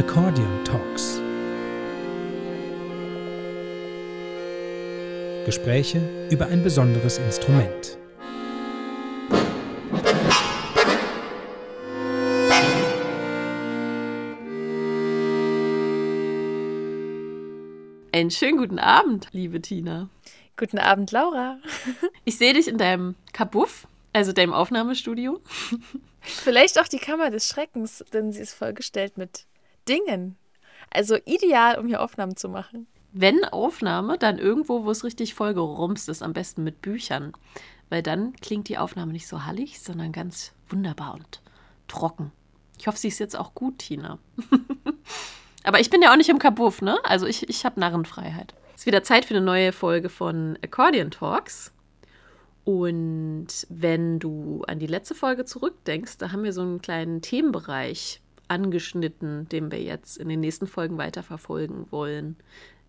Accordion Talks. Gespräche über ein besonderes Instrument. Einen schönen guten Abend, liebe Tina. Guten Abend, Laura. Ich sehe dich in deinem Kabuff, also deinem Aufnahmestudio. Vielleicht auch die Kammer des Schreckens, denn sie ist vollgestellt mit Dingen. Also ideal, um hier Aufnahmen zu machen. Wenn Aufnahme, dann irgendwo, wo es richtig voll gerumst ist, am besten mit Büchern. Weil dann klingt die Aufnahme nicht so hallig, sondern ganz wunderbar und trocken. Ich hoffe, sie ist jetzt auch gut, Tina. Aber ich bin ja auch nicht im Kabuff, ne? Also ich, ich habe Narrenfreiheit. Es ist wieder Zeit für eine neue Folge von Accordion Talks. Und wenn du an die letzte Folge zurückdenkst, da haben wir so einen kleinen Themenbereich angeschnitten, den wir jetzt in den nächsten Folgen weiterverfolgen wollen.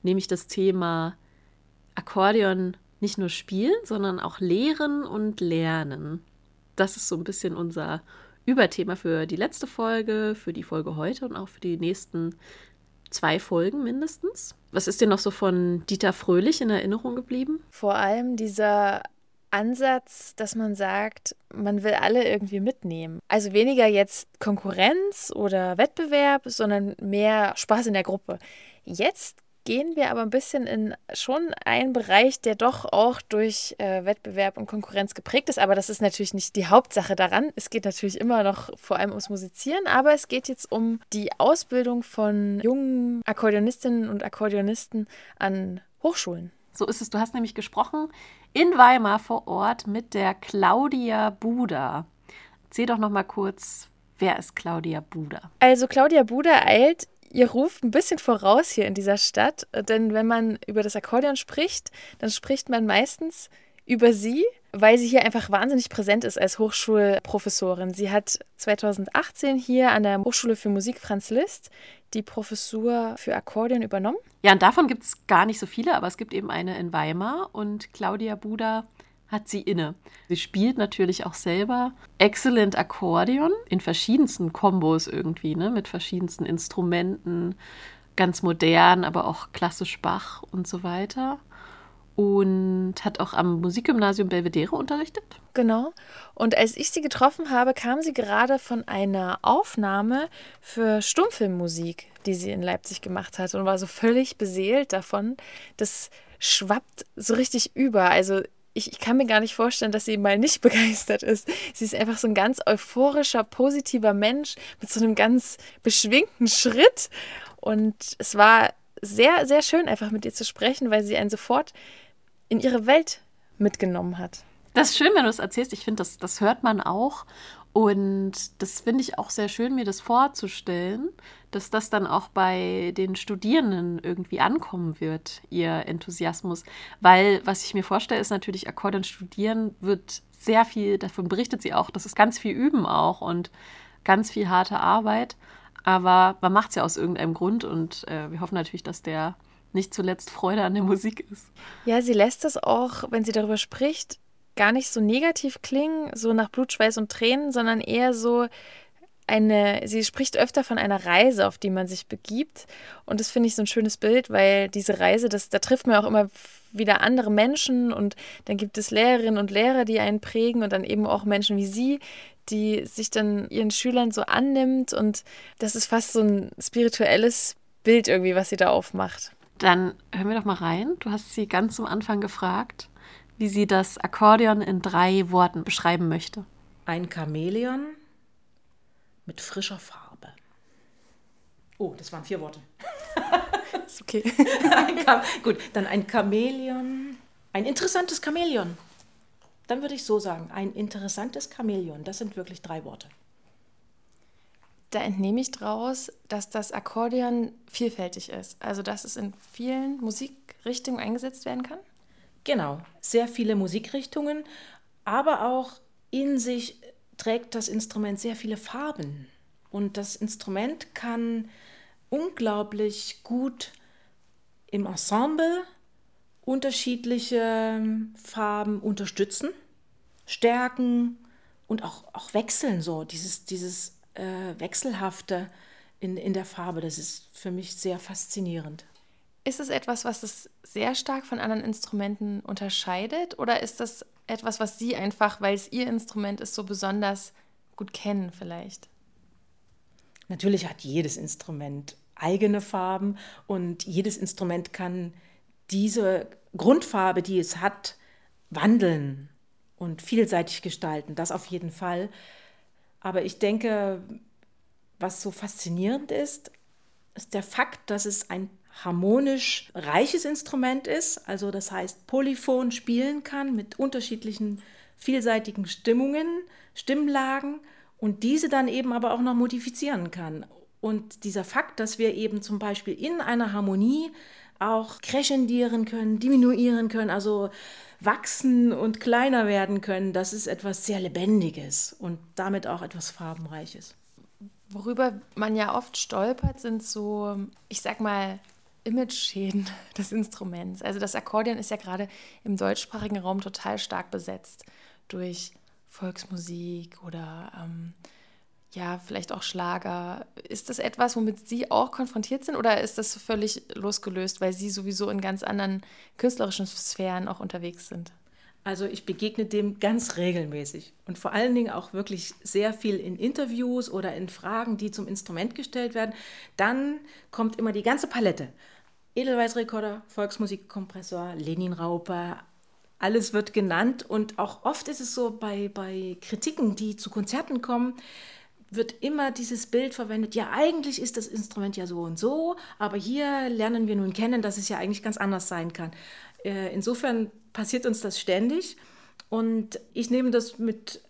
Nämlich das Thema Akkordeon nicht nur spielen, sondern auch lehren und lernen. Das ist so ein bisschen unser Überthema für die letzte Folge, für die Folge heute und auch für die nächsten zwei Folgen mindestens. Was ist dir noch so von Dieter Fröhlich in Erinnerung geblieben? Vor allem dieser Ansatz, dass man sagt, man will alle irgendwie mitnehmen. Also weniger jetzt Konkurrenz oder Wettbewerb, sondern mehr Spaß in der Gruppe. Jetzt gehen wir aber ein bisschen in schon einen Bereich, der doch auch durch äh, Wettbewerb und Konkurrenz geprägt ist. Aber das ist natürlich nicht die Hauptsache daran. Es geht natürlich immer noch vor allem ums Musizieren, aber es geht jetzt um die Ausbildung von jungen Akkordeonistinnen und Akkordeonisten an Hochschulen. So ist es. Du hast nämlich gesprochen in Weimar vor Ort mit der Claudia Buda. Erzähl doch noch mal kurz, wer ist Claudia Buda? Also Claudia Buda eilt ihr ruft ein bisschen voraus hier in dieser Stadt, denn wenn man über das Akkordeon spricht, dann spricht man meistens über sie, weil sie hier einfach wahnsinnig präsent ist als Hochschulprofessorin. Sie hat 2018 hier an der Hochschule für Musik Franz Liszt die Professur für Akkordeon übernommen. Ja, und davon gibt es gar nicht so viele, aber es gibt eben eine in Weimar und Claudia Buda hat sie inne. Sie spielt natürlich auch selber Excellent Akkordeon in verschiedensten Kombos irgendwie, ne? mit verschiedensten Instrumenten, ganz modern, aber auch klassisch Bach und so weiter. Und hat auch am Musikgymnasium Belvedere unterrichtet. Genau. Und als ich sie getroffen habe, kam sie gerade von einer Aufnahme für Stummfilmmusik, die sie in Leipzig gemacht hat und war so völlig beseelt davon. Das schwappt so richtig über. Also ich, ich, kann mir gar nicht vorstellen, dass sie mal nicht begeistert ist. Sie ist einfach so ein ganz euphorischer, positiver Mensch mit so einem ganz beschwingten Schritt. Und es war sehr, sehr schön, einfach mit ihr zu sprechen, weil sie einen sofort in ihre Welt mitgenommen hat. Das ist schön, wenn du es erzählst. Ich finde, das, das hört man auch. Und das finde ich auch sehr schön, mir das vorzustellen, dass das dann auch bei den Studierenden irgendwie ankommen wird, ihr Enthusiasmus. Weil, was ich mir vorstelle, ist natürlich, Akkordeon studieren wird sehr viel, davon berichtet sie auch, das ist ganz viel Üben auch und ganz viel harte Arbeit. Aber man macht es ja aus irgendeinem Grund und äh, wir hoffen natürlich, dass der nicht zuletzt Freude an der Musik ist. Ja, sie lässt es auch, wenn sie darüber spricht, gar nicht so negativ klingen, so nach Blut, Schweiß und Tränen, sondern eher so eine, sie spricht öfter von einer Reise, auf die man sich begibt. Und das finde ich so ein schönes Bild, weil diese Reise, das, da trifft man auch immer wieder andere Menschen und dann gibt es Lehrerinnen und Lehrer, die einen prägen und dann eben auch Menschen wie sie, die sich dann ihren Schülern so annimmt und das ist fast so ein spirituelles Bild irgendwie, was sie da aufmacht. Dann hören wir doch mal rein. Du hast sie ganz am Anfang gefragt, wie sie das Akkordeon in drei Worten beschreiben möchte. Ein Chamäleon mit frischer Farbe. Oh, das waren vier Worte. ist okay. Gut, dann ein Chamäleon. Ein interessantes Chamäleon. Dann würde ich so sagen, ein interessantes Chamäleon. Das sind wirklich drei Worte. Da entnehme ich daraus, dass das Akkordeon vielfältig ist. Also, dass es in vielen Musikrichtungen eingesetzt werden kann. Genau, sehr viele Musikrichtungen, aber auch in sich trägt das Instrument sehr viele Farben. Und das Instrument kann unglaublich gut im Ensemble unterschiedliche Farben unterstützen, stärken und auch, auch wechseln, so dieses, dieses äh, Wechselhafte in, in der Farbe. Das ist für mich sehr faszinierend. Ist es etwas, was es sehr stark von anderen Instrumenten unterscheidet? Oder ist das etwas, was Sie einfach, weil es Ihr Instrument ist, so besonders gut kennen vielleicht? Natürlich hat jedes Instrument eigene Farben und jedes Instrument kann diese Grundfarbe, die es hat, wandeln und vielseitig gestalten. Das auf jeden Fall. Aber ich denke, was so faszinierend ist, ist der Fakt, dass es ein harmonisch reiches Instrument ist, also das heißt polyphon spielen kann mit unterschiedlichen vielseitigen Stimmungen, Stimmlagen und diese dann eben aber auch noch modifizieren kann. Und dieser Fakt, dass wir eben zum Beispiel in einer Harmonie auch crescendieren können, diminuieren können, also wachsen und kleiner werden können, das ist etwas sehr Lebendiges und damit auch etwas Farbenreiches. Worüber man ja oft stolpert, sind so, ich sag mal, Image-Schäden des Instruments. Also das Akkordeon ist ja gerade im deutschsprachigen Raum total stark besetzt durch Volksmusik oder ähm, ja, vielleicht auch Schlager. Ist das etwas, womit Sie auch konfrontiert sind oder ist das völlig losgelöst, weil Sie sowieso in ganz anderen künstlerischen Sphären auch unterwegs sind? Also ich begegne dem ganz regelmäßig und vor allen Dingen auch wirklich sehr viel in Interviews oder in Fragen, die zum Instrument gestellt werden. Dann kommt immer die ganze Palette. Edelweißrekorder, Volksmusikkompressor, Lenin-Rauper, alles wird genannt und auch oft ist es so bei, bei Kritiken, die zu Konzerten kommen, wird immer dieses Bild verwendet, ja eigentlich ist das Instrument ja so und so, aber hier lernen wir nun kennen, dass es ja eigentlich ganz anders sein kann. Äh, insofern passiert uns das ständig und ich nehme das mit,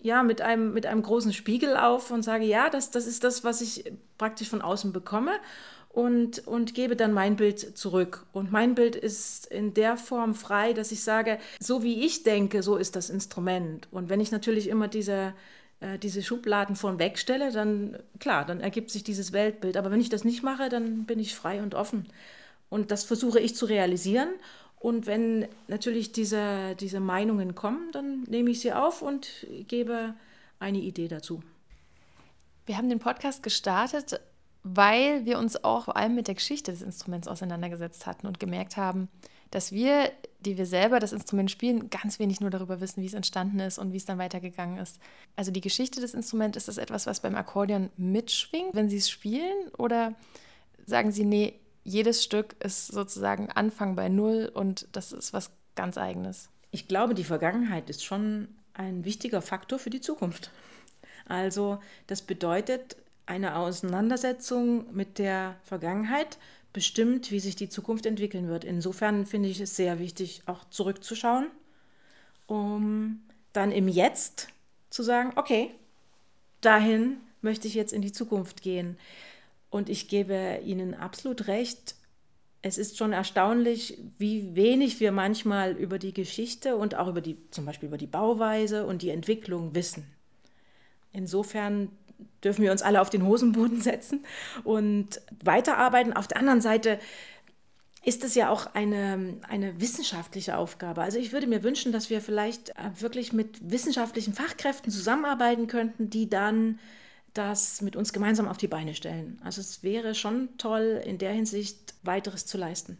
ja, mit, einem, mit einem großen Spiegel auf und sage, ja, das, das ist das, was ich praktisch von außen bekomme und, und gebe dann mein Bild zurück. Und mein Bild ist in der Form frei, dass ich sage, so wie ich denke, so ist das Instrument. Und wenn ich natürlich immer diese, äh, diese Schubladen von wegstelle, dann klar, dann ergibt sich dieses Weltbild. Aber wenn ich das nicht mache, dann bin ich frei und offen. Und das versuche ich zu realisieren. Und wenn natürlich diese, diese Meinungen kommen, dann nehme ich sie auf und gebe eine Idee dazu. Wir haben den Podcast gestartet, weil wir uns auch vor allem mit der Geschichte des Instruments auseinandergesetzt hatten und gemerkt haben, dass wir, die wir selber das Instrument spielen, ganz wenig nur darüber wissen, wie es entstanden ist und wie es dann weitergegangen ist. Also die Geschichte des Instruments, ist das etwas, was beim Akkordeon mitschwingt, wenn Sie es spielen? Oder sagen Sie, nee, jedes Stück ist sozusagen Anfang bei Null und das ist was ganz Eigenes. Ich glaube, die Vergangenheit ist schon ein wichtiger Faktor für die Zukunft. Also das bedeutet, eine Auseinandersetzung mit der Vergangenheit bestimmt, wie sich die Zukunft entwickeln wird. Insofern finde ich es sehr wichtig, auch zurückzuschauen, um dann im Jetzt zu sagen, okay, dahin möchte ich jetzt in die Zukunft gehen. Und ich gebe Ihnen absolut recht. Es ist schon erstaunlich, wie wenig wir manchmal über die Geschichte und auch über die, zum Beispiel über die Bauweise und die Entwicklung wissen. Insofern dürfen wir uns alle auf den Hosenboden setzen und weiterarbeiten. Auf der anderen Seite ist es ja auch eine, eine wissenschaftliche Aufgabe. Also ich würde mir wünschen, dass wir vielleicht äh, wirklich mit wissenschaftlichen Fachkräften zusammenarbeiten könnten, die dann das mit uns gemeinsam auf die Beine stellen. Also es wäre schon toll, in der Hinsicht weiteres zu leisten.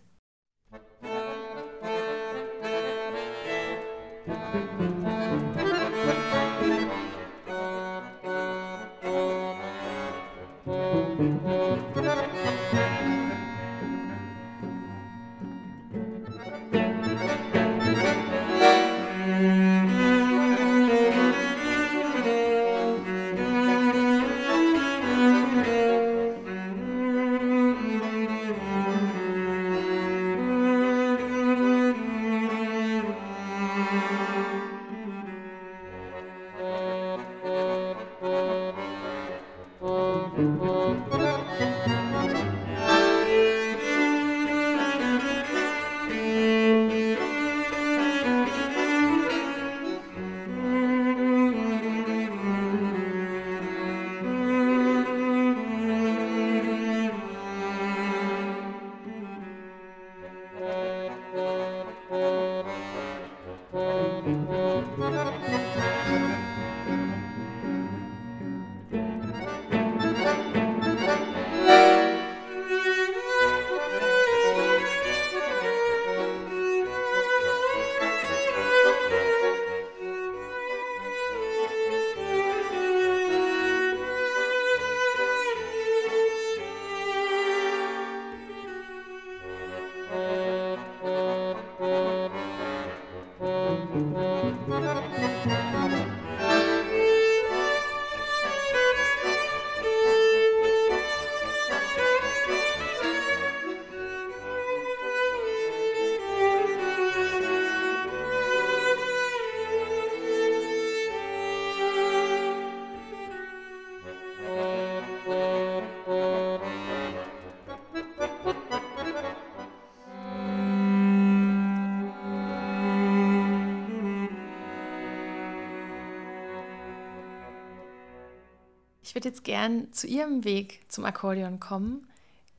Ich würde jetzt gern zu Ihrem Weg zum Akkordeon kommen.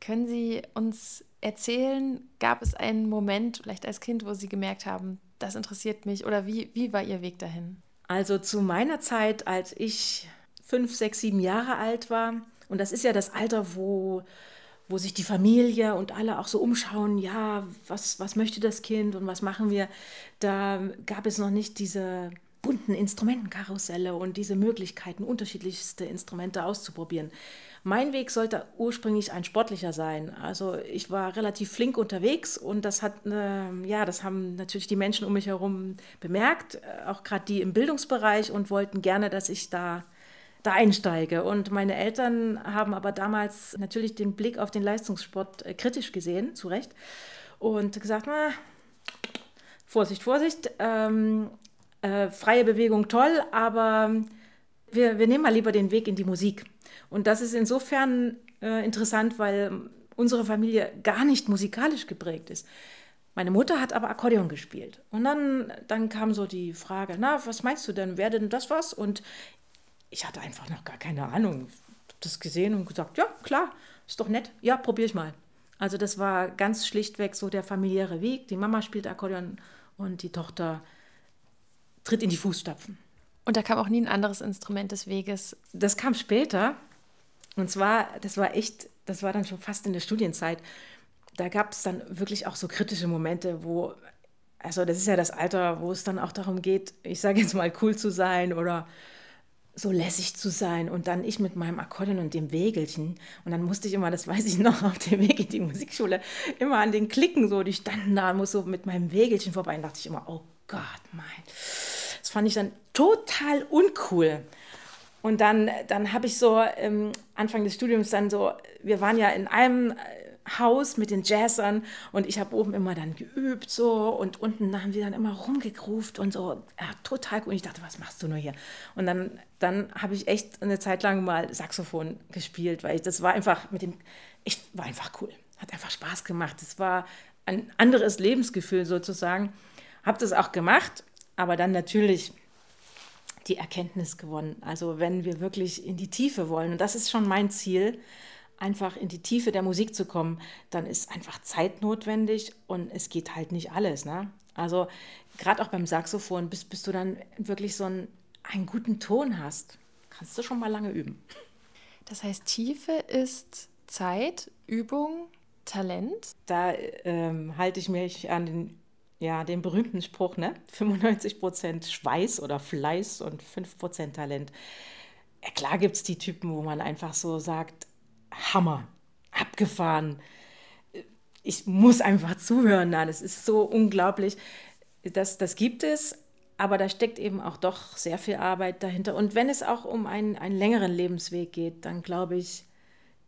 Können Sie uns erzählen, gab es einen Moment, vielleicht als Kind, wo Sie gemerkt haben, das interessiert mich oder wie, wie war Ihr Weg dahin? Also zu meiner Zeit, als ich fünf, sechs, sieben Jahre alt war, und das ist ja das Alter, wo, wo sich die Familie und alle auch so umschauen, ja, was, was möchte das Kind und was machen wir, da gab es noch nicht diese bunten Instrumentenkarusselle und diese Möglichkeiten, unterschiedlichste Instrumente auszuprobieren. Mein Weg sollte ursprünglich ein sportlicher sein. Also ich war relativ flink unterwegs und das hat, äh, ja, das haben natürlich die Menschen um mich herum bemerkt, äh, auch gerade die im Bildungsbereich und wollten gerne, dass ich da da einsteige. Und meine Eltern haben aber damals natürlich den Blick auf den Leistungssport äh, kritisch gesehen, zu Recht, und gesagt, na, Vorsicht, Vorsicht, ähm, äh, freie Bewegung toll, aber wir, wir nehmen mal lieber den Weg in die Musik. Und das ist insofern äh, interessant, weil unsere Familie gar nicht musikalisch geprägt ist. Meine Mutter hat aber Akkordeon gespielt. Und dann, dann kam so die Frage, na, was meinst du denn, wäre denn das was? Und ich hatte einfach noch gar keine Ahnung. Ich habe das gesehen und gesagt, ja, klar, ist doch nett. Ja, probiere ich mal. Also das war ganz schlichtweg so der familiäre Weg. Die Mama spielt Akkordeon und die Tochter tritt in die Fußstapfen. Und da kam auch nie ein anderes Instrument des Weges. Das kam später. Und zwar, das war echt, das war dann schon fast in der Studienzeit. Da gab es dann wirklich auch so kritische Momente, wo, also das ist ja das Alter, wo es dann auch darum geht, ich sage jetzt mal cool zu sein oder so lässig zu sein und dann ich mit meinem Akkordeon und dem Wägelchen und dann musste ich immer, das weiß ich noch, auf dem Weg in die Musikschule immer an den Klicken so, die standen da muss so mit meinem Wägelchen vorbei und dachte ich immer, oh Gott, mein, das fand ich dann total uncool. Und dann, dann habe ich so ähm, Anfang des Studiums dann so, wir waren ja in einem Haus mit den Jazzern und ich habe oben immer dann geübt so und unten haben wir dann immer rumgegruft und so, ja, total cool. Und ich dachte, was machst du nur hier? Und dann, dann habe ich echt eine Zeit lang mal Saxophon gespielt, weil ich, das war einfach mit dem, ich war einfach cool, hat einfach Spaß gemacht. Es war ein anderes Lebensgefühl sozusagen. Habe das auch gemacht, aber dann natürlich die Erkenntnis gewonnen. Also wenn wir wirklich in die Tiefe wollen, und das ist schon mein Ziel, einfach in die Tiefe der Musik zu kommen, dann ist einfach Zeit notwendig und es geht halt nicht alles. Ne? Also gerade auch beim Saxophon, bis, bis du dann wirklich so einen, einen guten Ton hast, kannst du schon mal lange üben. Das heißt, Tiefe ist Zeit, Übung, Talent? Da ähm, halte ich mich an den, ja, den berühmten Spruch, ne? 95% Schweiß oder Fleiß und 5% Talent. Ja, klar gibt es die Typen, wo man einfach so sagt, Hammer, abgefahren. Ich muss einfach zuhören da. Das ist so unglaublich. Das, das gibt es, aber da steckt eben auch doch sehr viel Arbeit dahinter. Und wenn es auch um einen, einen längeren Lebensweg geht, dann glaube ich,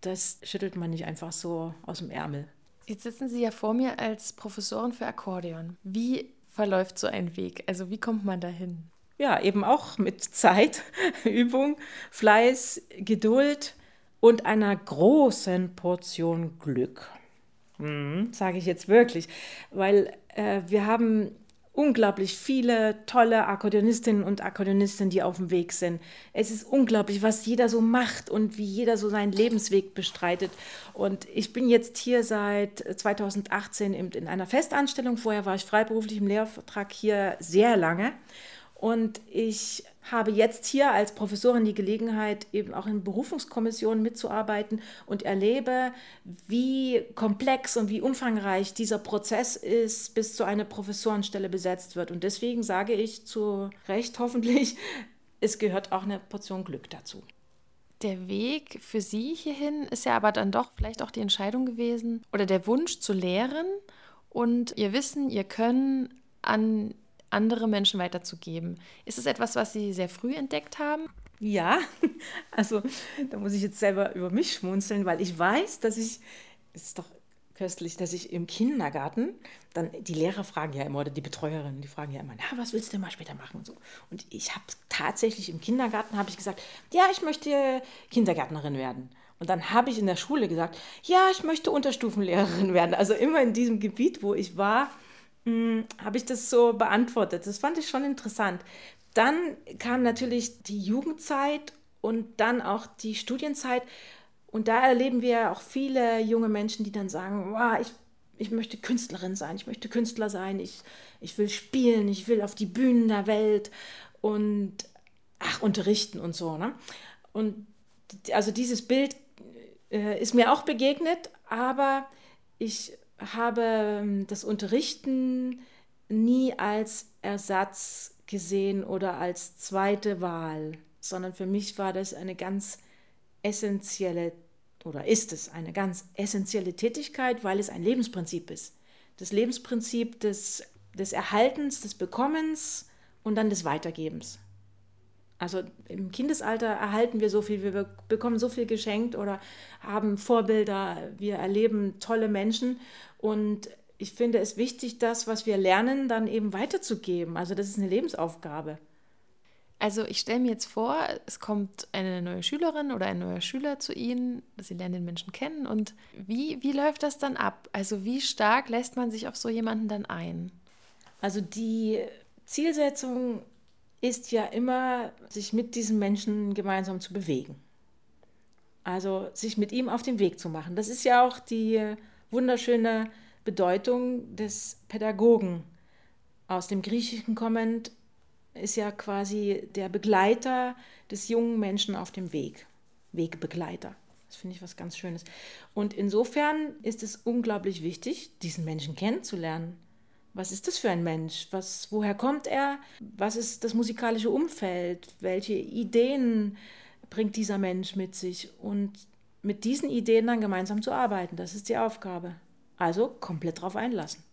das schüttelt man nicht einfach so aus dem Ärmel. Jetzt sitzen Sie ja vor mir als Professorin für Akkordeon. Wie verläuft so ein Weg? Also wie kommt man dahin? Ja, eben auch mit Zeit, Übung, Fleiß, Geduld und einer großen Portion Glück. Mhm, Sage ich jetzt wirklich, weil äh, wir haben unglaublich viele tolle Akkordeonistinnen und Akkordeonisten, die auf dem Weg sind. Es ist unglaublich, was jeder so macht und wie jeder so seinen Lebensweg bestreitet. Und ich bin jetzt hier seit 2018 in einer Festanstellung. Vorher war ich freiberuflich im Lehrvertrag hier sehr lange. Und ich habe jetzt hier als Professorin die Gelegenheit, eben auch in Berufungskommissionen mitzuarbeiten und erlebe, wie komplex und wie umfangreich dieser Prozess ist, bis zu einer Professorenstelle besetzt wird. Und deswegen sage ich zu Recht hoffentlich, es gehört auch eine Portion Glück dazu. Der Weg für Sie hierhin ist ja aber dann doch vielleicht auch die Entscheidung gewesen oder der Wunsch zu lehren und Ihr Wissen, Ihr Können an andere Menschen weiterzugeben. Ist es etwas, was Sie sehr früh entdeckt haben? Ja, also da muss ich jetzt selber über mich schmunzeln, weil ich weiß, dass ich, es ist doch köstlich, dass ich im Kindergarten, dann die Lehrer fragen ja immer, oder die Betreuerinnen, die fragen ja immer, na, was willst du denn mal später machen und so. Und ich habe tatsächlich im Kindergarten, habe ich gesagt, ja, ich möchte Kindergärtnerin werden. Und dann habe ich in der Schule gesagt, ja, ich möchte Unterstufenlehrerin werden. Also immer in diesem Gebiet, wo ich war, habe ich das so beantwortet. Das fand ich schon interessant. Dann kam natürlich die Jugendzeit und dann auch die Studienzeit. Und da erleben wir auch viele junge Menschen, die dann sagen, wow, ich, ich möchte Künstlerin sein, ich möchte Künstler sein, ich, ich will spielen, ich will auf die Bühnen der Welt und ach, unterrichten und so. Ne? Und also dieses Bild äh, ist mir auch begegnet, aber ich habe ähm, das Unterrichten nie als Ersatz gesehen oder als zweite Wahl, sondern für mich war das eine ganz essentielle oder ist es eine ganz essentielle Tätigkeit, weil es ein Lebensprinzip ist. Das Lebensprinzip des, des Erhaltens, des Bekommens und dann des Weitergebens. Also im Kindesalter erhalten wir so viel, wir bekommen so viel geschenkt oder haben Vorbilder, wir erleben tolle Menschen und ich finde es wichtig, das, was wir lernen, dann eben weiterzugeben. Also das ist eine Lebensaufgabe. Also ich stelle mir jetzt vor, es kommt eine neue Schülerin oder ein neuer Schüler zu Ihnen, Sie lernen den Menschen kennen und wie, wie läuft das dann ab? Also wie stark lässt man sich auf so jemanden dann ein? Also die Zielsetzung ist ja immer, sich mit diesem Menschen gemeinsam zu bewegen. Also sich mit ihm auf den Weg zu machen. Das ist ja auch die wunderschöne Bedeutung des Pädagogen. Aus dem Griechischen kommend ist ja quasi der Begleiter des jungen Menschen auf dem Weg, Wegbegleiter. Das finde ich was ganz Schönes. Und insofern ist es unglaublich wichtig, diesen Menschen kennenzulernen. Was ist das für ein Mensch? Was, woher kommt er? Was ist das musikalische Umfeld? Welche Ideen bringt dieser Mensch mit sich? Und mit diesen Ideen dann gemeinsam zu arbeiten, das ist die Aufgabe. Also komplett drauf einlassen.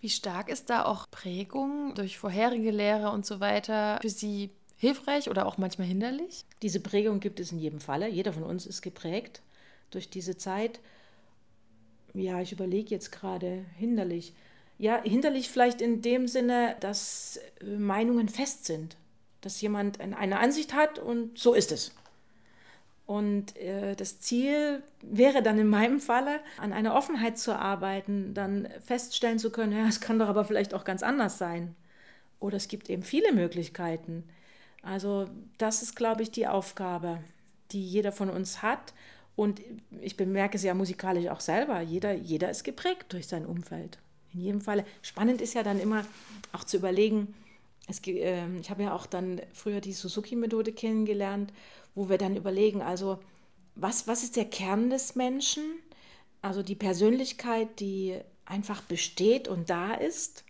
Wie stark ist da auch Prägung durch vorherige Lehre und so weiter für Sie hilfreich oder auch manchmal hinderlich? Diese Prägung gibt es in jedem Falle. Jeder von uns ist geprägt durch diese Zeit. Ja, ich überlege jetzt gerade, hinderlich. Ja, hinderlich vielleicht in dem Sinne, dass äh, Meinungen fest sind. Dass jemand eine Ansicht hat und so ist es. Und äh, das Ziel wäre dann in meinem Falle, an einer Offenheit zu arbeiten, dann feststellen zu können, ja, es kann doch aber vielleicht auch ganz anders sein. Oder es gibt eben viele Möglichkeiten. Also das ist, glaube ich, die Aufgabe, die jeder von uns hat. Und ich bemerke es ja musikalisch auch selber. Jeder, jeder ist geprägt durch sein Umfeld. In jedem Fall. Spannend ist ja dann immer auch zu überlegen, es, äh, ich habe ja auch dann früher die Suzuki-Methode kennengelernt wo wir dann überlegen, also was, was ist der Kern des Menschen? Also die Persönlichkeit, die einfach besteht und da ist,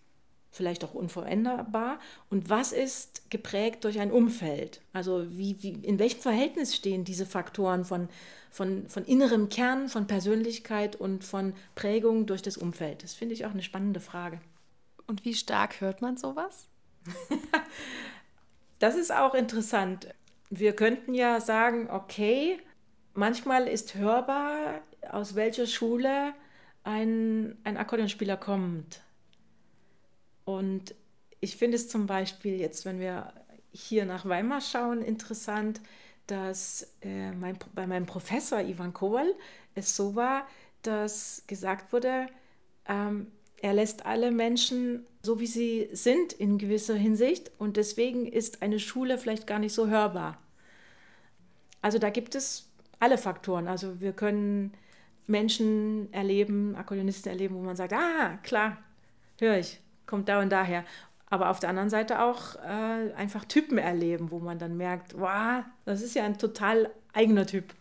vielleicht auch unveränderbar. Und was ist geprägt durch ein Umfeld? Also wie, wie, in welchem Verhältnis stehen diese Faktoren von, von, von innerem Kern, von Persönlichkeit und von Prägung durch das Umfeld? Das finde ich auch eine spannende Frage. Und wie stark hört man sowas? das ist auch interessant wir könnten ja sagen, okay, manchmal ist hörbar, aus welcher Schule ein, ein Akkordeonspieler kommt. Und ich finde es zum Beispiel jetzt, wenn wir hier nach Weimar schauen, interessant, dass äh, mein, bei meinem Professor Ivan Kowal es so war, dass gesagt wurde, ähm, er lässt alle Menschen so, wie sie sind, in gewisser Hinsicht. Und deswegen ist eine Schule vielleicht gar nicht so hörbar. Also da gibt es alle Faktoren. Also wir können Menschen erleben, Akkordeonisten erleben, wo man sagt, ah, klar, höre ich, kommt da und daher. Aber auf der anderen Seite auch äh, einfach Typen erleben, wo man dann merkt, wow, das ist ja ein total eigener Typ.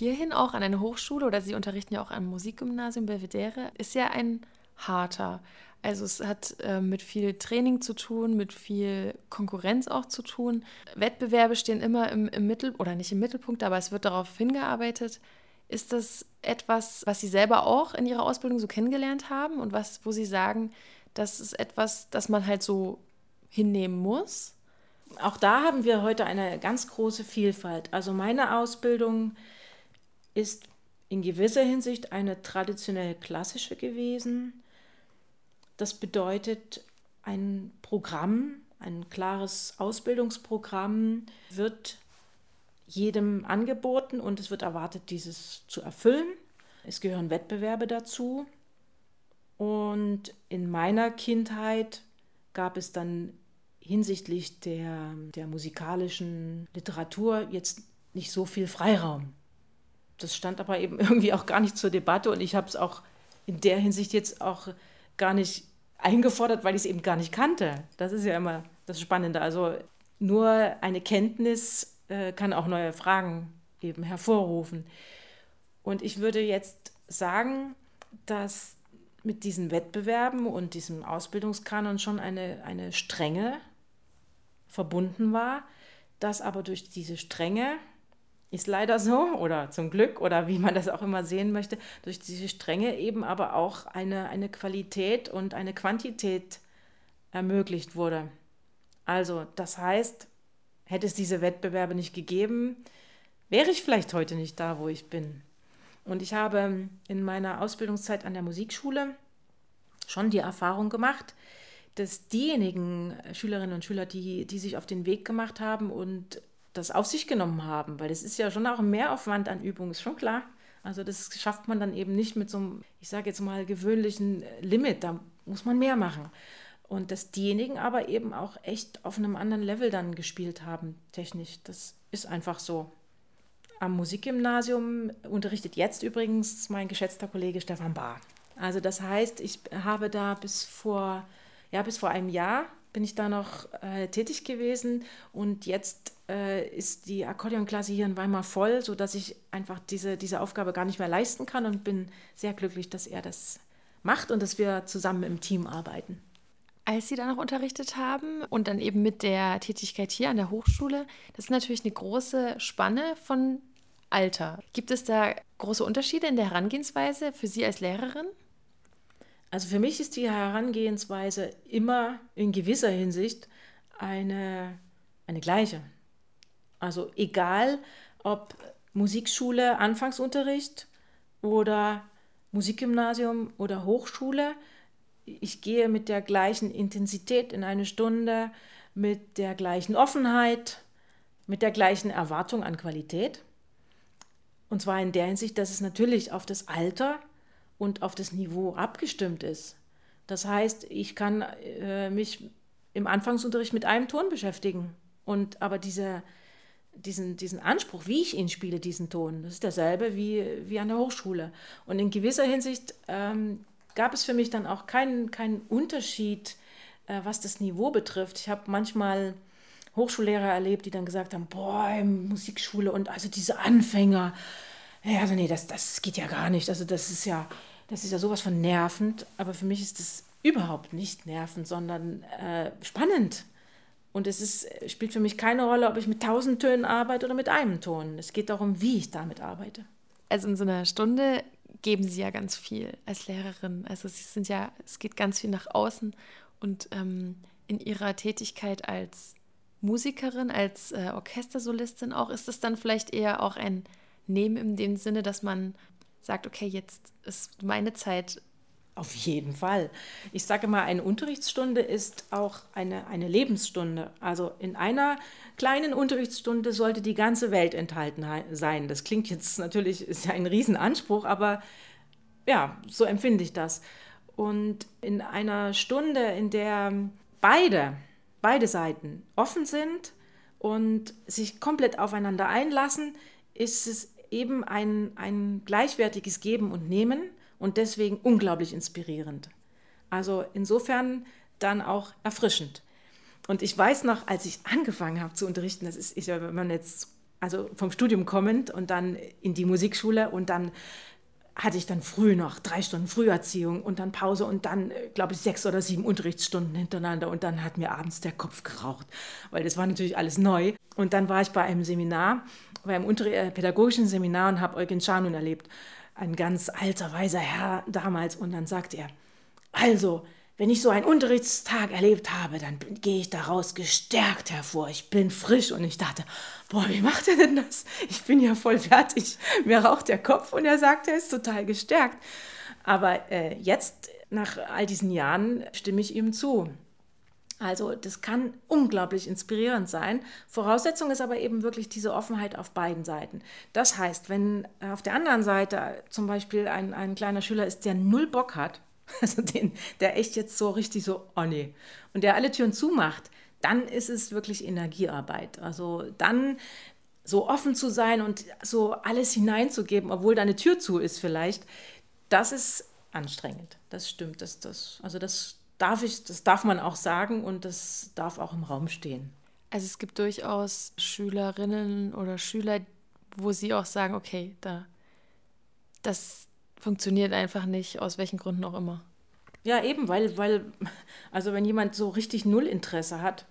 Hierhin auch an eine Hochschule oder Sie unterrichten ja auch am Musikgymnasium Belvedere, ist ja ein harter. Also es hat äh, mit viel Training zu tun, mit viel Konkurrenz auch zu tun. Wettbewerbe stehen immer im, im Mittelpunkt, oder nicht im Mittelpunkt, aber es wird darauf hingearbeitet. Ist das etwas, was Sie selber auch in Ihrer Ausbildung so kennengelernt haben und was, wo Sie sagen, das ist etwas, das man halt so hinnehmen muss? Auch da haben wir heute eine ganz große Vielfalt. Also meine Ausbildung ist in gewisser Hinsicht eine traditionell klassische gewesen. Das bedeutet, ein Programm, ein klares Ausbildungsprogramm wird jedem angeboten und es wird erwartet, dieses zu erfüllen. Es gehören Wettbewerbe dazu. Und in meiner Kindheit gab es dann hinsichtlich der, der musikalischen Literatur jetzt nicht so viel Freiraum. Das stand aber eben irgendwie auch gar nicht zur Debatte und ich habe es auch in der Hinsicht jetzt auch gar nicht eingefordert, weil ich es eben gar nicht kannte. Das ist ja immer das Spannende. Also nur eine Kenntnis äh, kann auch neue Fragen eben hervorrufen. Und ich würde jetzt sagen, dass mit diesen Wettbewerben und diesem Ausbildungskanon schon eine, eine Strenge verbunden war, dass aber durch diese Strenge, ist leider so, oder zum Glück, oder wie man das auch immer sehen möchte, durch diese Strenge eben aber auch eine, eine Qualität und eine Quantität ermöglicht wurde. Also das heißt, hätte es diese Wettbewerbe nicht gegeben, wäre ich vielleicht heute nicht da, wo ich bin. Und ich habe in meiner Ausbildungszeit an der Musikschule schon die Erfahrung gemacht, dass diejenigen Schülerinnen und Schüler, die, die sich auf den Weg gemacht haben und das auf sich genommen haben, weil es ist ja schon auch ein Mehraufwand an Übungen, ist schon klar. Also das schafft man dann eben nicht mit so einem, ich sage jetzt mal, gewöhnlichen Limit, da muss man mehr machen. Und dass diejenigen aber eben auch echt auf einem anderen Level dann gespielt haben, technisch. Das ist einfach so. Am Musikgymnasium unterrichtet jetzt übrigens mein geschätzter Kollege Stefan Bahr. Also das heißt, ich habe da bis vor ja, bis vor einem Jahr bin ich da noch äh, tätig gewesen und jetzt äh, ist die Akkordeonklasse hier in Weimar voll, sodass ich einfach diese, diese Aufgabe gar nicht mehr leisten kann und bin sehr glücklich, dass er das macht und dass wir zusammen im Team arbeiten. Als Sie da noch unterrichtet haben und dann eben mit der Tätigkeit hier an der Hochschule, das ist natürlich eine große Spanne von Alter. Gibt es da große Unterschiede in der Herangehensweise für Sie als Lehrerin? Also für mich ist die Herangehensweise immer in gewisser Hinsicht eine, eine gleiche. Also egal, ob Musikschule, Anfangsunterricht oder Musikgymnasium oder Hochschule, ich gehe mit der gleichen Intensität in eine Stunde, mit der gleichen Offenheit, mit der gleichen Erwartung an Qualität. Und zwar in der Hinsicht, dass es natürlich auf das Alter und auf das Niveau abgestimmt ist. Das heißt, ich kann äh, mich im Anfangsunterricht mit einem Ton beschäftigen. Und aber diese, diesen, diesen Anspruch, wie ich ihn spiele, diesen Ton, das ist derselbe wie, wie an der Hochschule. Und in gewisser Hinsicht ähm, gab es für mich dann auch keinen, keinen Unterschied, äh, was das Niveau betrifft. Ich habe manchmal Hochschullehrer erlebt, die dann gesagt haben, boah, Musikschule und also diese Anfänger, ja, also nee, das, das geht ja gar nicht. Also das ist ja, das ist ja sowas von nervend, aber für mich ist das überhaupt nicht nervend, sondern äh, spannend. Und es ist, spielt für mich keine Rolle, ob ich mit tausend Tönen arbeite oder mit einem Ton. Es geht darum, wie ich damit arbeite. Also in so einer Stunde geben Sie ja ganz viel als Lehrerin. Also Sie sind ja, es geht ganz viel nach außen und ähm, in Ihrer Tätigkeit als Musikerin, als äh, Orchestersolistin auch, ist es dann vielleicht eher auch ein Nehmen in dem Sinne, dass man sagt, okay, jetzt ist meine Zeit. Auf jeden Fall. Ich sage mal, eine Unterrichtsstunde ist auch eine, eine Lebensstunde. Also in einer kleinen Unterrichtsstunde sollte die ganze Welt enthalten sein. Das klingt jetzt natürlich, ist ja ein Riesenanspruch, aber ja, so empfinde ich das. Und in einer Stunde, in der beide, beide Seiten offen sind und sich komplett aufeinander einlassen, ist es eben ein, ein gleichwertiges Geben und Nehmen und deswegen unglaublich inspirierend. Also insofern dann auch erfrischend. Und ich weiß noch, als ich angefangen habe zu unterrichten, das ist, ich, wenn man jetzt also vom Studium kommend und dann in die Musikschule und dann hatte ich dann früh noch drei Stunden Früherziehung und dann Pause und dann, glaube ich, sechs oder sieben Unterrichtsstunden hintereinander und dann hat mir abends der Kopf geraucht, weil das war natürlich alles neu. Und dann war ich bei einem Seminar, bei einem äh, pädagogischen Seminar und habe Eugen Schanun erlebt, ein ganz alter, weiser Herr damals. Und dann sagt er, also, wenn ich so einen Unterrichtstag erlebt habe, dann gehe ich daraus gestärkt hervor. Ich bin frisch und ich dachte, boah, wie macht er denn das? Ich bin ja voll fertig. Mir raucht der Kopf und er sagt, er ist total gestärkt. Aber äh, jetzt, nach all diesen Jahren, stimme ich ihm zu. Also das kann unglaublich inspirierend sein. Voraussetzung ist aber eben wirklich diese Offenheit auf beiden Seiten. Das heißt, wenn auf der anderen Seite zum Beispiel ein, ein kleiner Schüler ist, der null Bock hat, also den, der echt jetzt so richtig so, oh nee, und der alle Türen zumacht, dann ist es wirklich Energiearbeit. Also dann so offen zu sein und so alles hineinzugeben, obwohl da eine Tür zu ist vielleicht, das ist anstrengend. Das stimmt. Das, das, also das darf ich, das darf man auch sagen und das darf auch im Raum stehen. Also es gibt durchaus Schülerinnen oder Schüler, wo sie auch sagen, okay, da, das, funktioniert einfach nicht, aus welchen Gründen auch immer. Ja, eben, weil, weil, also wenn jemand so richtig null Interesse hat,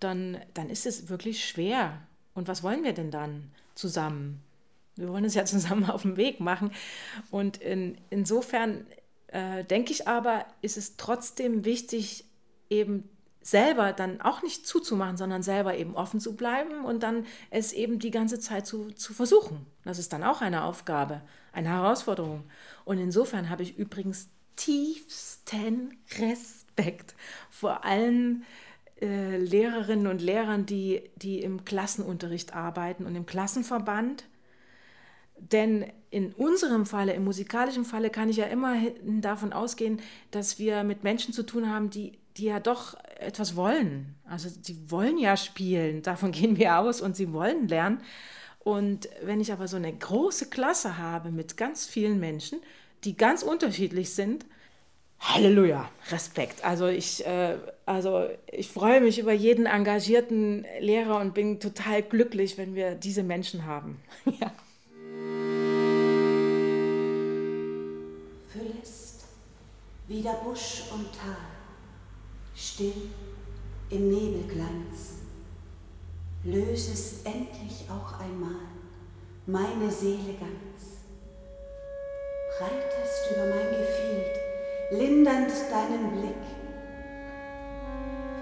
dann, dann ist es wirklich schwer. Und was wollen wir denn dann zusammen? Wir wollen es ja zusammen auf dem Weg machen. Und in, insofern äh, denke ich aber, ist es trotzdem wichtig, eben selber dann auch nicht zuzumachen, sondern selber eben offen zu bleiben und dann es eben die ganze Zeit zu, zu versuchen. Das ist dann auch eine Aufgabe, eine Herausforderung. Und insofern habe ich übrigens tiefsten Respekt vor allen äh, Lehrerinnen und Lehrern, die, die im Klassenunterricht arbeiten und im Klassenverband. Denn in unserem Falle, im musikalischen Falle, kann ich ja immer davon ausgehen, dass wir mit Menschen zu tun haben, die die ja doch etwas wollen. Also die wollen ja spielen, davon gehen wir aus und sie wollen lernen. Und wenn ich aber so eine große Klasse habe mit ganz vielen Menschen, die ganz unterschiedlich sind, Halleluja, Respekt. Also ich, äh, also ich freue mich über jeden engagierten Lehrer und bin total glücklich, wenn wir diese Menschen haben. ja. Füllest wieder Busch und Tal still im Nebelglanz, lösest endlich auch einmal meine Seele ganz, reitest über mein Gefild, lindernd deinen Blick,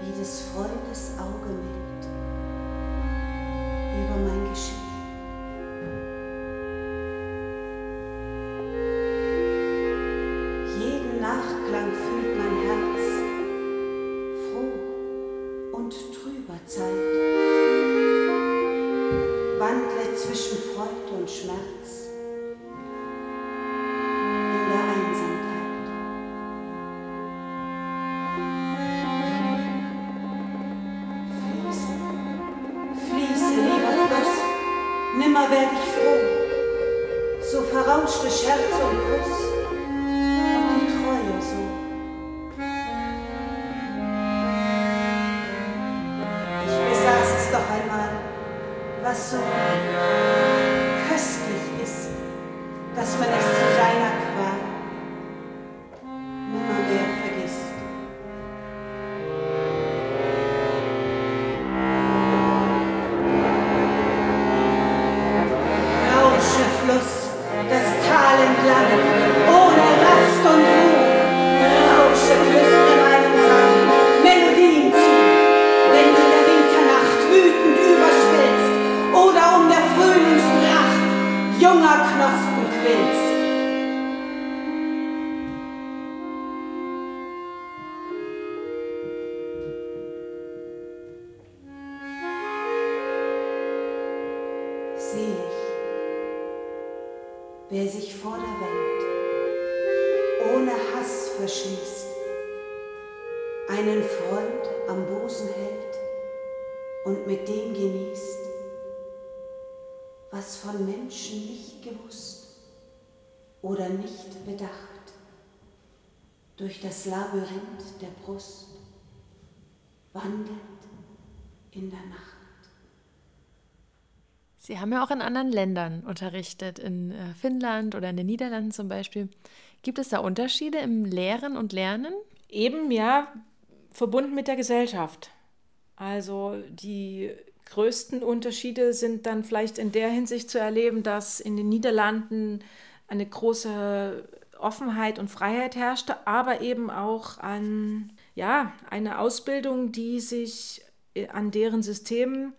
wie des Freundes Auge mild, über mein Geschick. Nachklang fühlt mein Herz, Zeit. Wandle zwischen Freude und Schmerz das Labyrinth der Brust wandelt in der Nacht. Sie haben ja auch in anderen Ländern unterrichtet, in äh, Finnland oder in den Niederlanden zum Beispiel. Gibt es da Unterschiede im Lehren und Lernen? Eben ja, verbunden mit der Gesellschaft. Also die größten Unterschiede sind dann vielleicht in der Hinsicht zu erleben, dass in den Niederlanden eine große Offenheit und Freiheit herrschte, aber eben auch an ja, eine Ausbildung, die sich äh, an deren System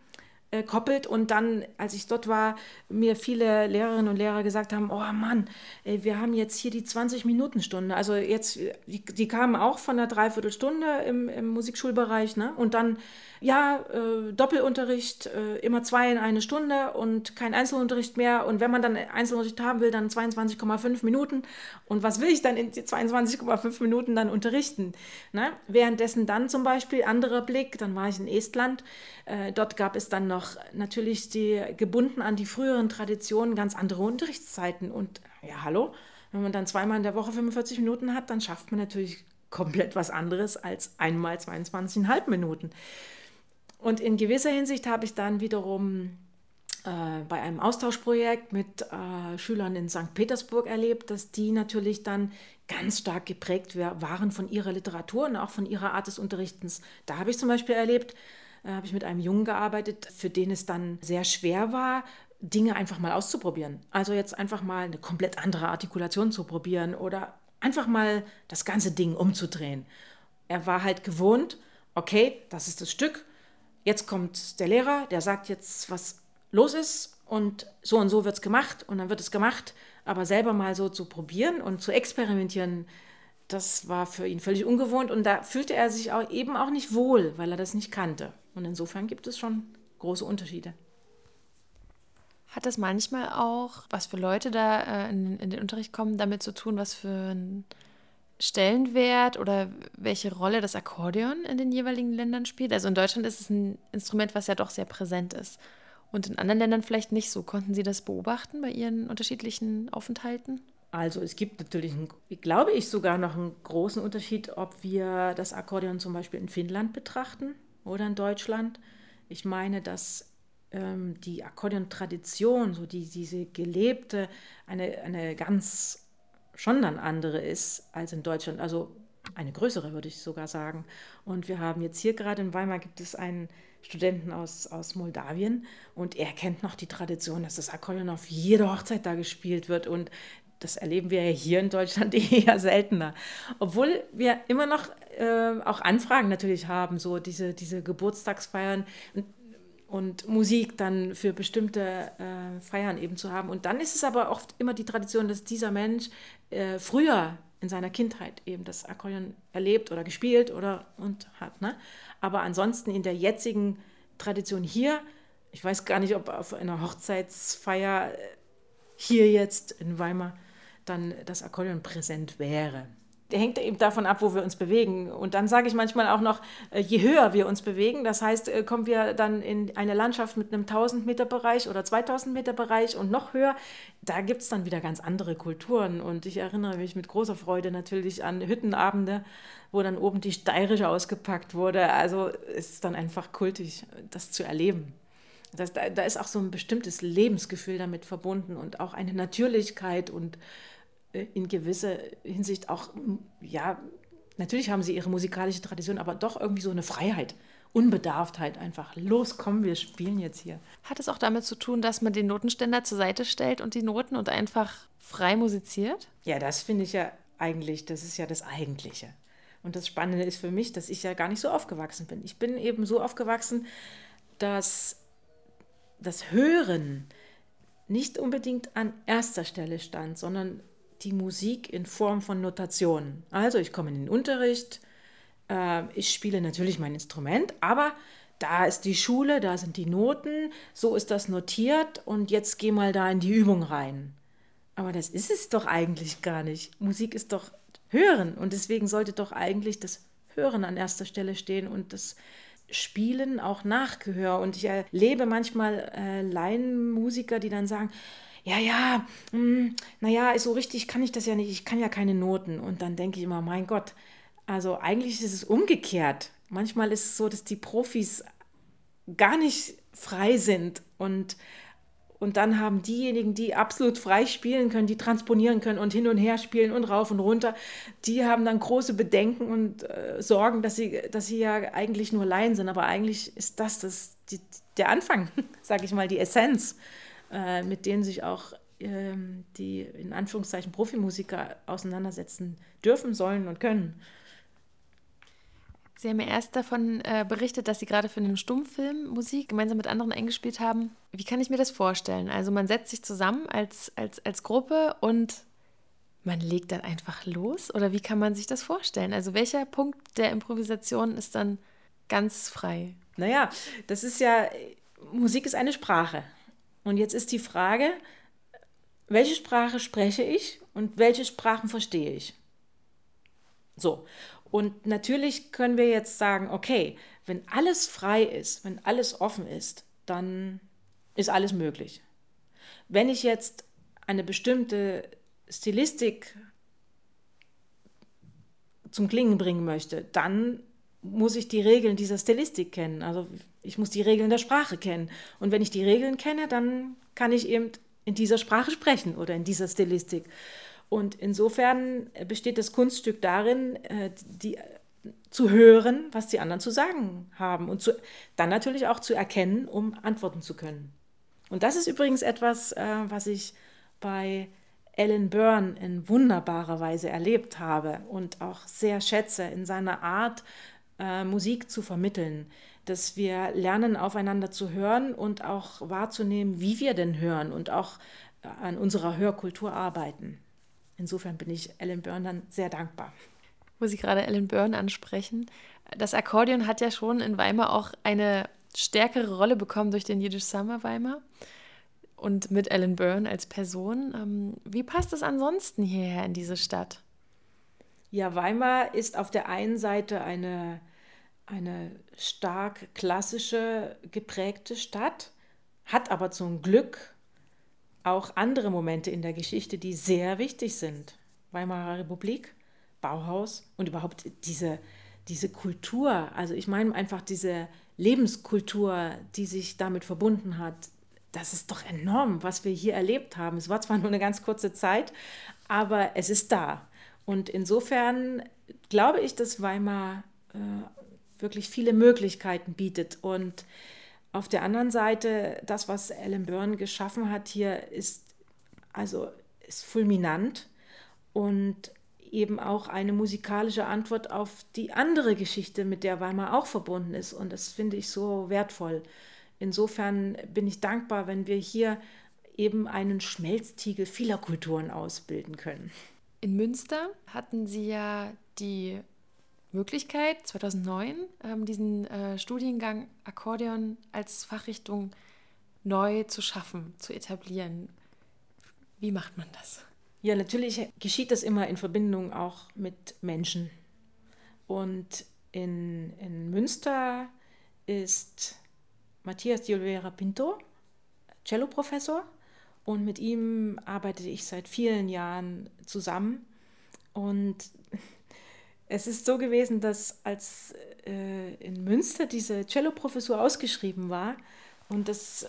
äh, und dann, als ich dort war, mir viele Lehrerinnen und Lehrer gesagt haben, oh Mann, ey, wir haben jetzt hier die 20-Minuten-Stunde. Also jetzt, die, die, kamen auch von einer Dreiviertelstunde im, im Musikschulbereich, ne? Und dann ja, äh, Doppelunterricht, äh, immer zwei in eine Stunde und kein Einzelunterricht mehr. Und wenn man dann Einzelunterricht haben will, dann 22,5 Minuten. Und was will ich dann in die 22,5 Minuten dann unterrichten? Ne? Währenddessen dann zum Beispiel anderer Blick, dann war ich in Estland. Äh, dort gab es dann noch natürlich die gebunden an die früheren Traditionen ganz andere Unterrichtszeiten. Und ja, hallo, wenn man dann zweimal in der Woche 45 Minuten hat, dann schafft man natürlich komplett was anderes als einmal 22,5 Minuten. Und in gewisser Hinsicht habe ich dann wiederum äh, bei einem Austauschprojekt mit äh, Schülern in St. Petersburg erlebt, dass die natürlich dann ganz stark geprägt waren von ihrer Literatur und auch von ihrer Art des Unterrichtens. Da habe ich zum Beispiel erlebt, äh, habe ich mit einem Jungen gearbeitet, für den es dann sehr schwer war, Dinge einfach mal auszuprobieren. Also jetzt einfach mal eine komplett andere Artikulation zu probieren oder einfach mal das ganze Ding umzudrehen. Er war halt gewohnt, okay, das ist das Stück, jetzt kommt der Lehrer, der sagt jetzt, was los ist und so und so wird es gemacht und dann wird es gemacht. Aber selber mal so zu probieren und zu experimentieren, das war für ihn völlig ungewohnt und da fühlte er sich auch eben auch nicht wohl, weil er das nicht kannte. Und insofern gibt es schon große Unterschiede. Hat das manchmal auch, was für Leute da äh, in, in den Unterricht kommen, damit zu tun, was für ein Stellenwert oder welche Rolle das Akkordeon in den jeweiligen Ländern spielt? Also in Deutschland ist es ein Instrument, was ja doch sehr präsent ist. Und in anderen Ländern vielleicht nicht so. Konnten Sie das beobachten bei Ihren unterschiedlichen Aufenthalten? Also es gibt natürlich, einen, glaube ich, sogar noch einen großen Unterschied, ob wir das Akkordeon zum Beispiel in Finnland betrachten oder in Deutschland. Ich meine, dass ähm, die Akkordeon-Tradition, so die, diese gelebte, eine, eine ganz schon dann andere ist als in Deutschland. Also eine größere, würde ich sogar sagen. Und wir haben jetzt hier gerade in Weimar gibt es einen Studenten aus, aus Moldawien und er kennt noch die Tradition, dass das Akkordeon auf jeder Hochzeit da gespielt wird und das erleben wir ja hier in Deutschland eher seltener. Obwohl wir immer noch äh, auch Anfragen natürlich haben, so diese, diese Geburtstagsfeiern und Musik dann für bestimmte äh, Feiern eben zu haben. Und dann ist es aber oft immer die Tradition, dass dieser Mensch äh, früher in seiner Kindheit eben das Akkordeon erlebt oder gespielt oder und hat. Ne? Aber ansonsten in der jetzigen Tradition hier, ich weiß gar nicht, ob auf einer Hochzeitsfeier äh, hier jetzt in Weimar dann das Akkordeon präsent wäre der hängt eben davon ab, wo wir uns bewegen. Und dann sage ich manchmal auch noch, äh, je höher wir uns bewegen, das heißt, äh, kommen wir dann in eine Landschaft mit einem 1000 Meter Bereich oder 2000 Meter Bereich und noch höher, da gibt es dann wieder ganz andere Kulturen. Und ich erinnere mich mit großer Freude natürlich an Hüttenabende, wo dann oben die Steirische ausgepackt wurde. Also es ist dann einfach kultig, das zu erleben. Das, da, da ist auch so ein bestimmtes Lebensgefühl damit verbunden und auch eine Natürlichkeit und in gewisser Hinsicht auch, ja, natürlich haben sie ihre musikalische Tradition, aber doch irgendwie so eine Freiheit. Unbedarftheit einfach. Los, komm, wir spielen jetzt hier. Hat es auch damit zu tun, dass man den Notenständer zur Seite stellt und die Noten und einfach frei musiziert? Ja, das finde ich ja eigentlich, das ist ja das Eigentliche. Und das Spannende ist für mich, dass ich ja gar nicht so aufgewachsen bin. Ich bin eben so aufgewachsen, dass das Hören nicht unbedingt an erster Stelle stand, sondern die Musik in Form von Notationen. Also ich komme in den Unterricht, äh, ich spiele natürlich mein Instrument, aber da ist die Schule, da sind die Noten, so ist das notiert und jetzt geh mal da in die Übung rein. Aber das ist es doch eigentlich gar nicht. Musik ist doch Hören und deswegen sollte doch eigentlich das Hören an erster Stelle stehen und das Spielen auch Nachgehör. Und ich erlebe manchmal äh, Laienmusiker, die dann sagen, ja, ja, hm, naja, so richtig kann ich das ja nicht, ich kann ja keine Noten. Und dann denke ich immer, mein Gott, also eigentlich ist es umgekehrt. Manchmal ist es so, dass die Profis gar nicht frei sind und Und dann haben diejenigen, die absolut frei spielen können, die transponieren können und hin und her spielen und rauf und runter, die haben dann große Bedenken und äh, Sorgen, dass sie, dass sie ja eigentlich nur Laien sind. Aber eigentlich ist das, das die, der Anfang, sage ich mal, die Essenz, äh, mit denen sich auch äh, die in Anführungszeichen Profimusiker auseinandersetzen dürfen, sollen und können. Sie haben ja erst davon äh, berichtet, dass Sie gerade für einen Stummfilm Musik gemeinsam mit anderen eingespielt haben. Wie kann ich mir das vorstellen? Also man setzt sich zusammen als, als, als Gruppe und man legt dann einfach los? Oder wie kann man sich das vorstellen? Also welcher Punkt der Improvisation ist dann ganz frei? Naja, das ist ja, Musik ist eine Sprache. Und jetzt ist die Frage, welche Sprache spreche ich und welche Sprachen verstehe ich? So, und natürlich können wir jetzt sagen, okay, wenn alles frei ist, wenn alles offen ist, dann ist alles möglich. Wenn ich jetzt eine bestimmte Stilistik zum Klingen bringen möchte, dann muss ich die Regeln dieser Stilistik kennen. Also ich muss die Regeln der Sprache kennen. Und wenn ich die Regeln kenne, dann kann ich eben in dieser Sprache sprechen oder in dieser Stilistik. Und insofern besteht das Kunststück darin, äh, die, zu hören, was die anderen zu sagen haben und zu, dann natürlich auch zu erkennen, um antworten zu können. Und das ist übrigens etwas, äh, was ich bei Alan Byrne in wunderbarer Weise erlebt habe und auch sehr schätze in seiner Art, äh, Musik zu vermitteln, dass wir lernen, aufeinander zu hören und auch wahrzunehmen, wie wir denn hören und auch an unserer Hörkultur arbeiten. Insofern bin ich Ellen Byrne dann sehr dankbar. Wo Sie gerade Ellen Byrne ansprechen, das Akkordeon hat ja schon in Weimar auch eine stärkere Rolle bekommen durch den Yiddish Summer Weimar und mit Ellen Byrne als Person. Ähm, wie passt es ansonsten hierher in diese Stadt? Ja, Weimar ist auf der einen Seite eine, eine stark klassische geprägte Stadt, hat aber zum Glück auch andere Momente in der Geschichte, die sehr wichtig sind. Weimarer Republik, Bauhaus und überhaupt diese, diese Kultur, also ich meine einfach diese Lebenskultur, die sich damit verbunden hat, das ist doch enorm, was wir hier erlebt haben. Es war zwar nur eine ganz kurze Zeit, aber es ist da. Und insofern glaube ich, dass Weimar äh, wirklich viele Möglichkeiten bietet und auf der anderen Seite, das, was Alan Byrne geschaffen hat hier, ist also ist fulminant und eben auch eine musikalische Antwort auf die andere Geschichte, mit der Weimar auch verbunden ist. Und das finde ich so wertvoll. Insofern bin ich dankbar, wenn wir hier eben einen Schmelztiegel vieler Kulturen ausbilden können. In Münster hatten Sie ja die Möglichkeit, 2009 ähm, diesen äh, Studiengang Akkordeon als Fachrichtung neu zu schaffen, zu etablieren. Wie macht man das? Ja, natürlich geschieht das immer in Verbindung auch mit Menschen. Und in, in Münster ist Matthias de Oliveira Pinto, Cello-Professor, und mit ihm arbeite ich seit vielen Jahren zusammen. Und es ist so gewesen, dass als äh, in Münster diese Cello-Professur ausgeschrieben war und das äh,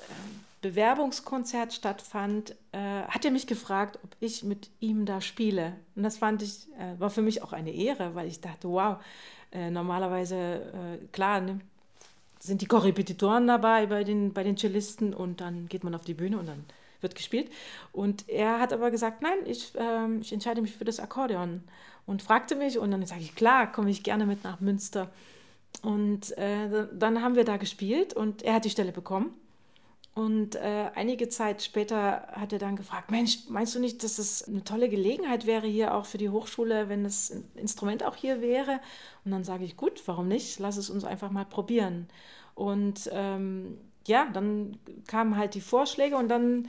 Bewerbungskonzert stattfand, äh, hat er mich gefragt, ob ich mit ihm da spiele. Und das fand ich, äh, war für mich auch eine Ehre, weil ich dachte, wow, äh, normalerweise, äh, klar, ne, sind die Korrepetitoren dabei bei den, bei den Cellisten und dann geht man auf die Bühne und dann wird gespielt. Und er hat aber gesagt, nein, ich, ähm, ich entscheide mich für das Akkordeon und fragte mich und dann sage ich, klar, komme ich gerne mit nach Münster. Und äh, dann haben wir da gespielt und er hat die Stelle bekommen. Und äh, einige Zeit später hat er dann gefragt, Mensch, meinst du nicht, dass es eine tolle Gelegenheit wäre hier auch für die Hochschule, wenn das Instrument auch hier wäre? Und dann sage ich, gut, warum nicht? Lass es uns einfach mal probieren. Und ähm, ja, dann kamen halt die Vorschläge und dann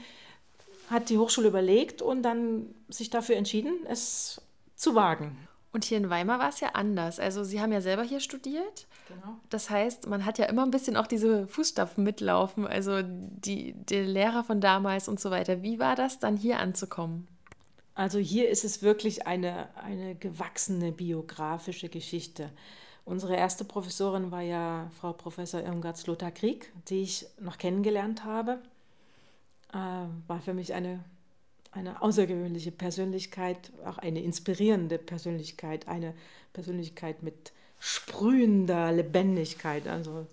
hat die Hochschule überlegt und dann sich dafür entschieden, es zu wagen. Und hier in Weimar war es ja anders. Also Sie haben ja selber hier studiert. Genau. Das heißt, man hat ja immer ein bisschen auch diese Fußstapfen mitlaufen, also die, die Lehrer von damals und so weiter. Wie war das dann hier anzukommen? Also hier ist es wirklich eine, eine gewachsene biografische Geschichte. Unsere erste Professorin war ja Frau Professor Irmgard Lothar Krieg, die ich noch kennengelernt habe. äh, war für mich eine, eine außergewöhnliche Persönlichkeit, auch eine inspirierende Persönlichkeit, eine Persönlichkeit mit sprühender Lebendigkeit, also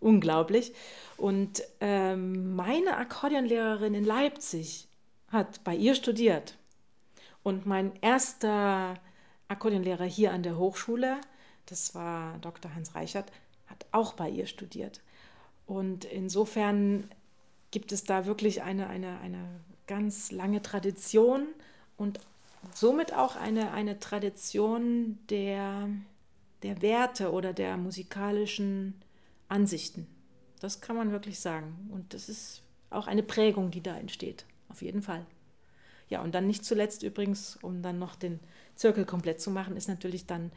unglaublich. Und ähm, meine Akkordeonlehrerin in Leipzig hat bei ihr studiert. Und mein erster Akkordeonlehrer hier an der Hochschule, das war Dr. Hans Reichert, hat auch bei ihr studiert. Und insofern gibt es da wirklich eine, eine, eine ganz lange Tradition und somit auch eine, eine Tradition der, der Werte oder der musikalischen Ansichten. Das kann man wirklich sagen. Und das ist auch eine Prägung, die da entsteht. Auf jeden Fall. Ja, und dann nicht zuletzt übrigens, um dann noch den Zirkel komplett zu machen, ist natürlich dann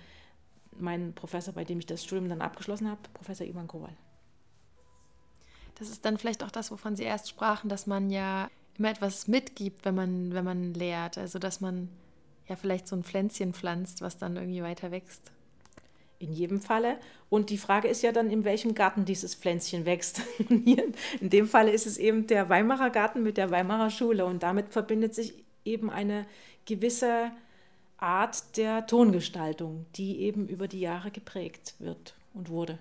mein Professor, bei dem ich das Studium dann abgeschlossen habe, Professor Ivan Kowal. Das ist dann vielleicht auch das, wovon Sie erst sprachen, dass man ja immer etwas mitgibt, wenn man, wenn man lehrt. Also dass man ja vielleicht so ein Pflänzchen pflanzt, was dann irgendwie weiter wächst. In jedem Falle. Und die Frage ist ja dann, in welchem Garten dieses Pflänzchen wächst. in dem Falle ist es eben der Weimarer Garten mit der Weimarer Schule. Und damit verbindet sich eben eine gewisse Art der Tongestaltung, die eben über die Jahre geprägt wird und wurde.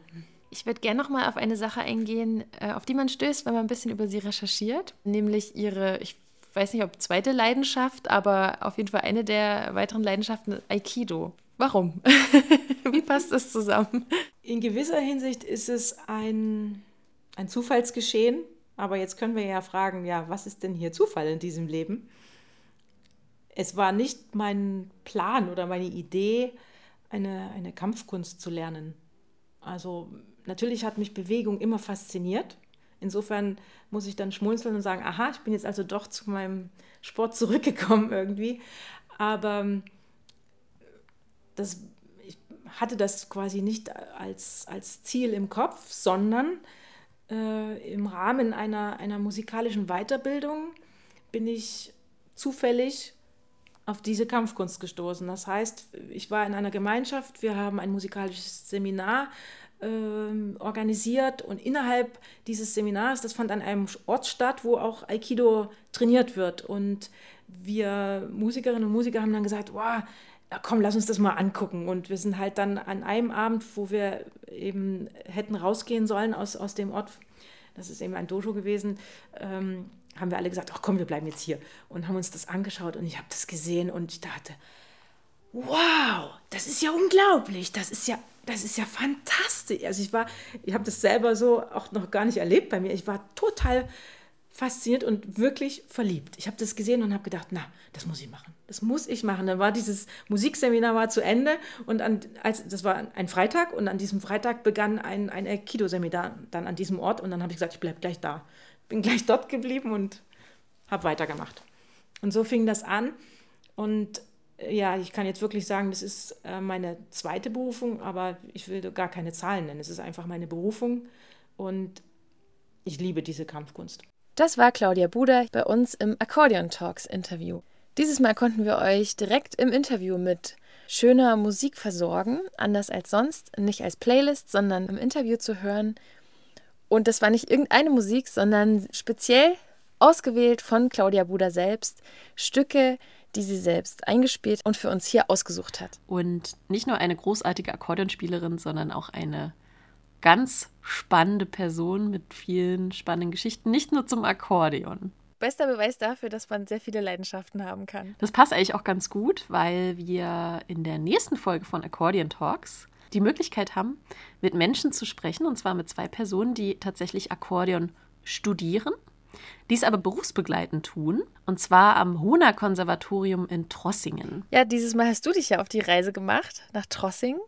Ich würde gerne noch mal auf eine Sache eingehen, äh, auf die man stößt, wenn man ein bisschen über sie recherchiert, nämlich ihre, ich weiß nicht, ob zweite Leidenschaft, aber auf jeden Fall eine der weiteren Leidenschaften, Aikido. Warum? Wie passt das zusammen? In gewisser Hinsicht ist es ein, ein Zufallsgeschehen, aber jetzt können wir ja fragen, ja, was ist denn hier Zufall in diesem Leben? Es war nicht mein Plan oder meine Idee, eine, eine Kampfkunst zu lernen. Also natürlich hat mich Bewegung immer fasziniert. Insofern muss ich dann schmunzeln und sagen, aha, ich bin jetzt also doch zu meinem Sport zurückgekommen irgendwie. Aber das, ich hatte das quasi nicht als, als Ziel im Kopf, sondern äh, im Rahmen einer, einer musikalischen Weiterbildung bin ich zufällig auf diese Kampfkunst gestoßen. Das heißt, ich war in einer Gemeinschaft, wir haben ein musikalisches Seminar äh, organisiert und innerhalb dieses Seminars, das fand an einem Ort statt, wo auch Aikido trainiert wird. Und wir Musikerinnen und Musiker haben dann gesagt, wow, komm, lass uns das mal angucken. Und wir sind halt dann an einem Abend, wo wir eben hätten rausgehen sollen aus, aus dem Ort, das ist eben ein Dojo gewesen, ähm, haben wir alle gesagt, ach komm, wir bleiben jetzt hier. Und haben uns das angeschaut und ich habe das gesehen und ich dachte, wow, das ist ja unglaublich, das ist ja, das ist ja fantastisch. Also ich war, ich habe das selber so auch noch gar nicht erlebt bei mir. Ich war total fasziniert und wirklich verliebt. Ich habe das gesehen und habe gedacht, na, das muss ich machen. Das muss ich machen. Dann war dieses Musikseminar war zu Ende und an, als, das war ein Freitag und an diesem Freitag begann ein, ein Aikido-Seminar dann an diesem Ort und dann habe ich gesagt, ich bleibe gleich da. Bin gleich dort geblieben und habe weitergemacht. Und so fing das an und ja, ich kann jetzt wirklich sagen, das ist äh, meine zweite Berufung, aber ich will gar keine Zahlen nennen. Es ist einfach meine Berufung und ich liebe diese Kampfkunst. Das war Claudia Buder bei uns im Accordion Talks Interview. Dieses Mal konnten wir euch direkt im Interview mit schöner Musik versorgen, anders als sonst, nicht als Playlist, sondern im Interview zu hören. Und das war nicht irgendeine Musik, sondern speziell ausgewählt von Claudia Buder selbst, Stücke, die sie selbst eingespielt und für uns hier ausgesucht hat. Und nicht nur eine großartige Akkordeonspielerin, sondern auch eine ganz spannende Person mit vielen spannenden Geschichten, nicht nur zum Akkordeon. Bester Beweis dafür, dass man sehr viele Leidenschaften haben kann. Das passt eigentlich auch ganz gut, weil wir in der nächsten Folge von Accordion Talks die Möglichkeit haben, mit Menschen zu sprechen, und zwar mit zwei Personen, die tatsächlich Akkordeon studieren, dies aber berufsbegleitend tun, und zwar am Hohner Konservatorium in Trossingen. Ja, dieses Mal hast du dich ja auf die Reise gemacht nach Trossingen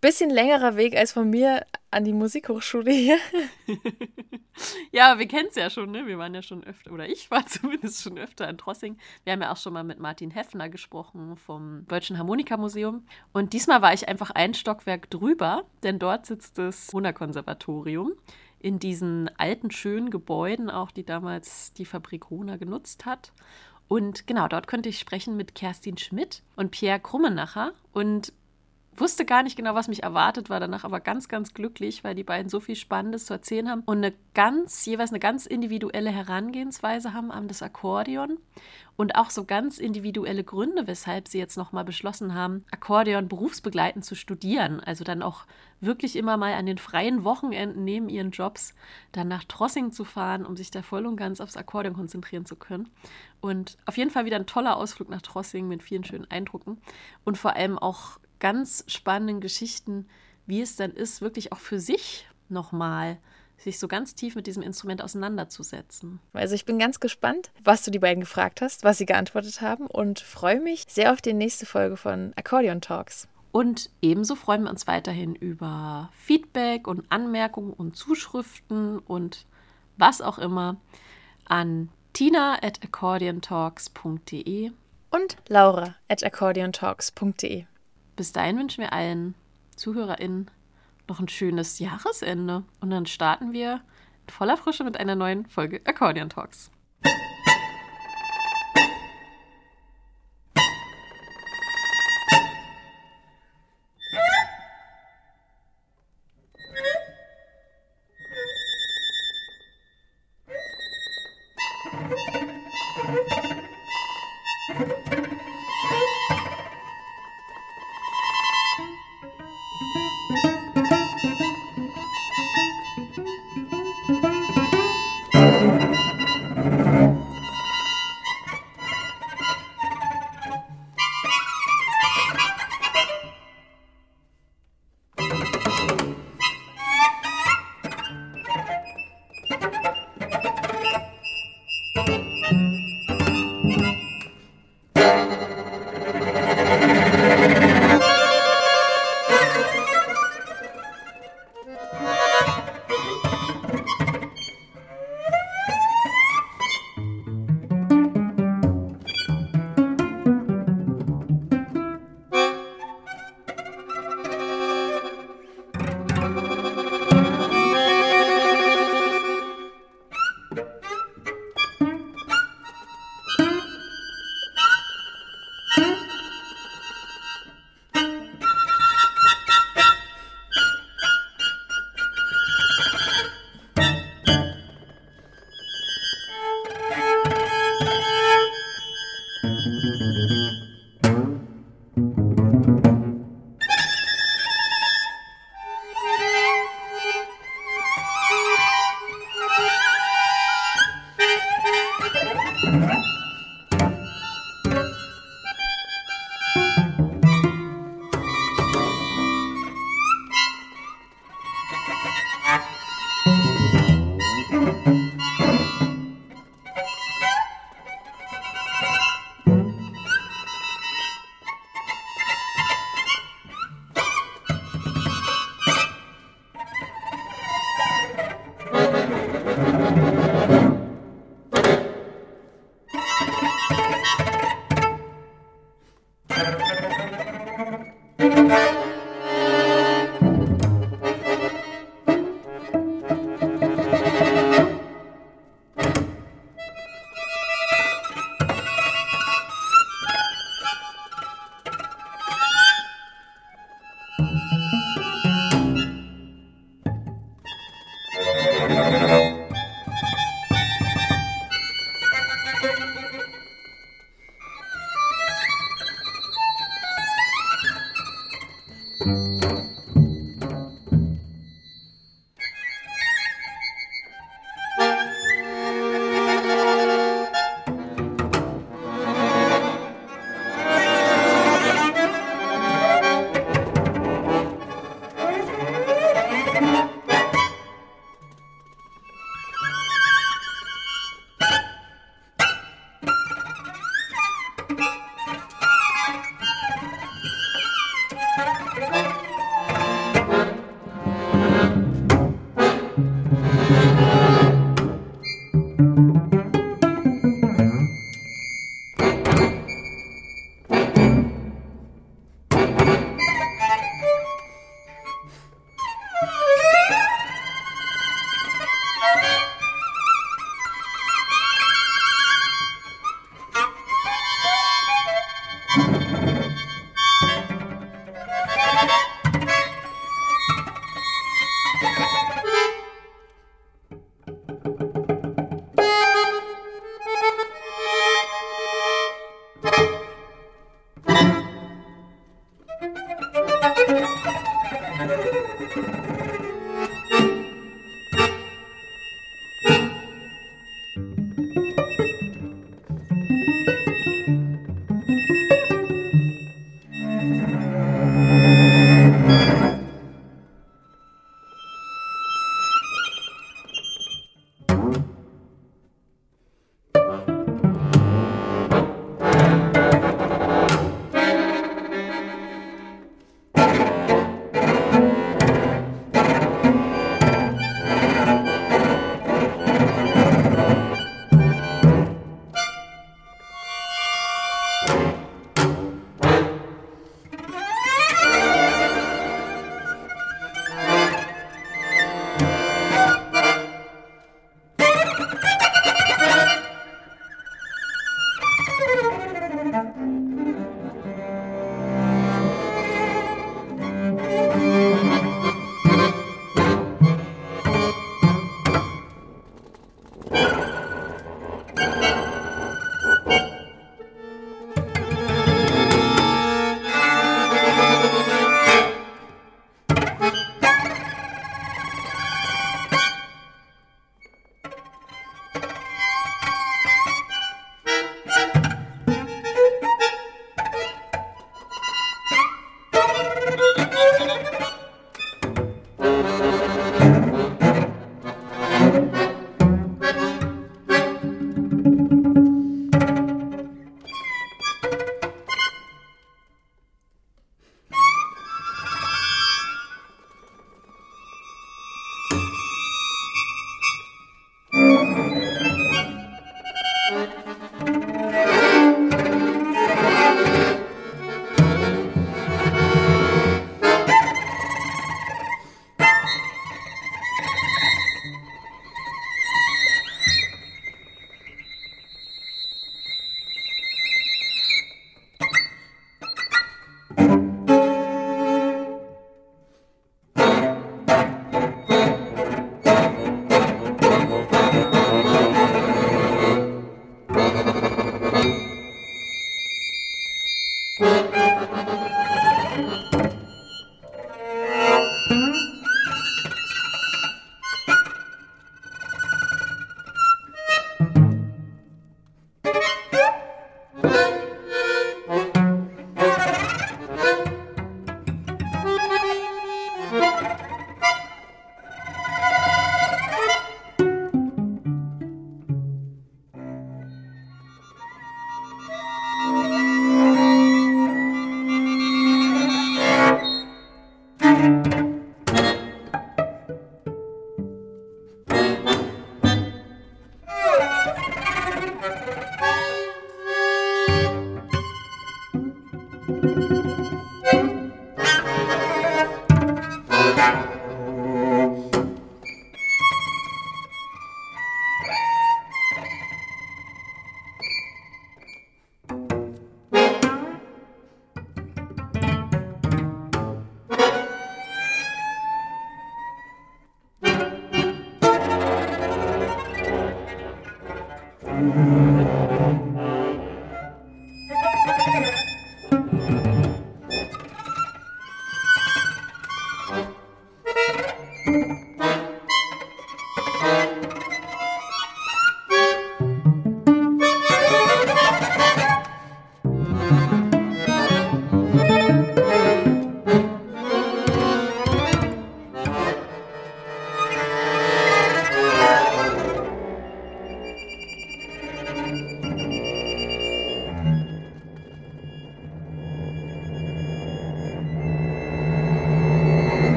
bisschen längerer Weg als von mir an die Musikhochschule hier. ja, wir kennen es ja schon, ne? Wir waren ja schon öfter, oder ich war zumindest schon öfter in Trossing. Wir haben ja auch schon mal mit Martin Heffner gesprochen vom Deutschen Harmonikamuseum. Und diesmal war ich einfach ein Stockwerk drüber, denn dort sitzt das Hohner-Konservatorium in diesen alten, schönen Gebäuden, auch die damals die Fabrik Hohner genutzt hat. Und genau, dort könnte ich sprechen mit Kerstin Schmidt und Pierre Krummenacher. Und wusste gar nicht genau, was mich erwartet, war danach aber ganz, ganz glücklich, weil die beiden so viel Spannendes zu erzählen haben und eine ganz, jeweils eine ganz individuelle Herangehensweise haben an das Akkordeon und auch so ganz individuelle Gründe, weshalb sie jetzt nochmal beschlossen haben, Akkordeon berufsbegleitend zu studieren. Also dann auch wirklich immer mal an den freien Wochenenden neben ihren Jobs dann nach Trossing zu fahren, um sich da voll und ganz aufs Akkordeon konzentrieren zu können. Und auf jeden Fall wieder ein toller Ausflug nach Trossing mit vielen schönen Eindrücken und vor allem auch ganz spannenden Geschichten, wie es dann ist, wirklich auch für sich nochmal sich so ganz tief mit diesem Instrument auseinanderzusetzen. Also ich bin ganz gespannt, was du die beiden gefragt hast, was sie geantwortet haben und freue mich sehr auf die nächste Folge von Accordion Talks. Und ebenso freuen wir uns weiterhin über Feedback und Anmerkungen und Zuschriften und was auch immer an tina at accordiontalks.de und laura at accordiontalks.de. Bis dahin wünschen wir allen ZuhörerInnen noch ein schönes Jahresende. Und dann starten wir in voller Frische mit einer neuen Folge Accordion Talks.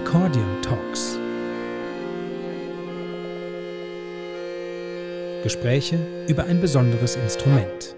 Accordion Talks. Gespräche über ein besonderes Instrument.